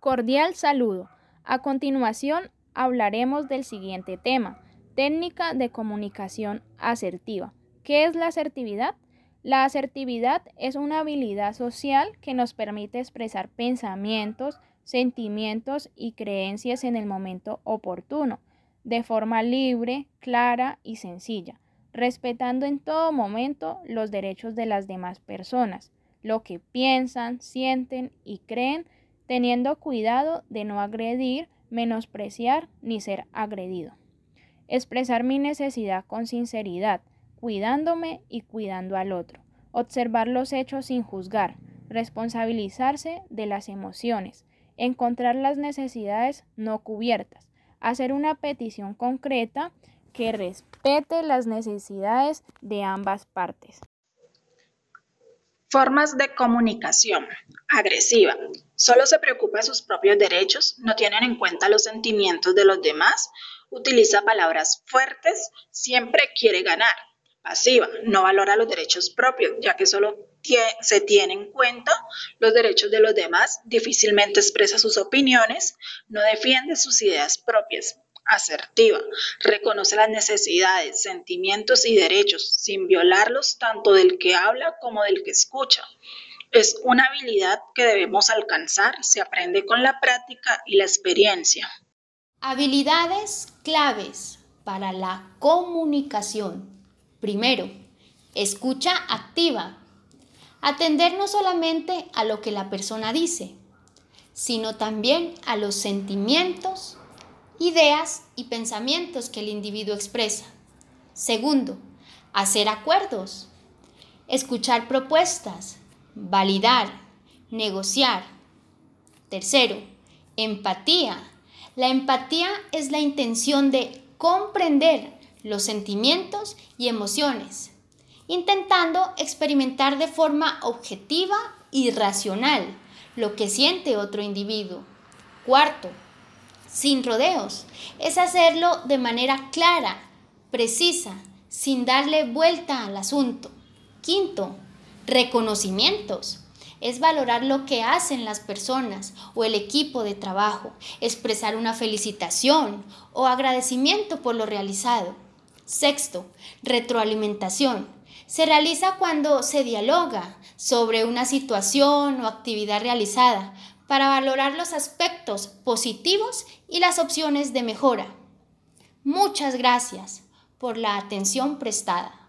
Cordial saludo. A continuación hablaremos del siguiente tema, técnica de comunicación asertiva. ¿Qué es la asertividad? La asertividad es una habilidad social que nos permite expresar pensamientos, sentimientos y creencias en el momento oportuno, de forma libre, clara y sencilla, respetando en todo momento los derechos de las demás personas, lo que piensan, sienten y creen, teniendo cuidado de no agredir, menospreciar ni ser agredido. Expresar mi necesidad con sinceridad, cuidándome y cuidando al otro. Observar los hechos sin juzgar, responsabilizarse de las emociones, encontrar las necesidades no cubiertas, hacer una petición concreta que respete las necesidades de ambas partes. Formas de comunicación. Agresiva. Solo se preocupa de sus propios derechos, no tienen en cuenta los sentimientos de los demás, utiliza palabras fuertes, siempre quiere ganar pasiva, no valora los derechos propios, ya que solo se tiene en cuenta los derechos de los demás, difícilmente expresa sus opiniones, no defiende sus ideas propias. Asertiva, reconoce las necesidades, sentimientos y derechos sin violarlos tanto del que habla como del que escucha. Es una habilidad que debemos alcanzar, se aprende con la práctica y la experiencia. Habilidades claves para la comunicación. Primero, escucha activa. Atender no solamente a lo que la persona dice, sino también a los sentimientos, ideas y pensamientos que el individuo expresa. Segundo, hacer acuerdos, escuchar propuestas, validar, negociar. Tercero, empatía. La empatía es la intención de comprender los sentimientos y emociones, intentando experimentar de forma objetiva y racional lo que siente otro individuo. Cuarto, sin rodeos, es hacerlo de manera clara, precisa, sin darle vuelta al asunto. Quinto, reconocimientos. Es valorar lo que hacen las personas o el equipo de trabajo, expresar una felicitación o agradecimiento por lo realizado. Sexto, retroalimentación. Se realiza cuando se dialoga sobre una situación o actividad realizada para valorar los aspectos positivos y las opciones de mejora. Muchas gracias por la atención prestada.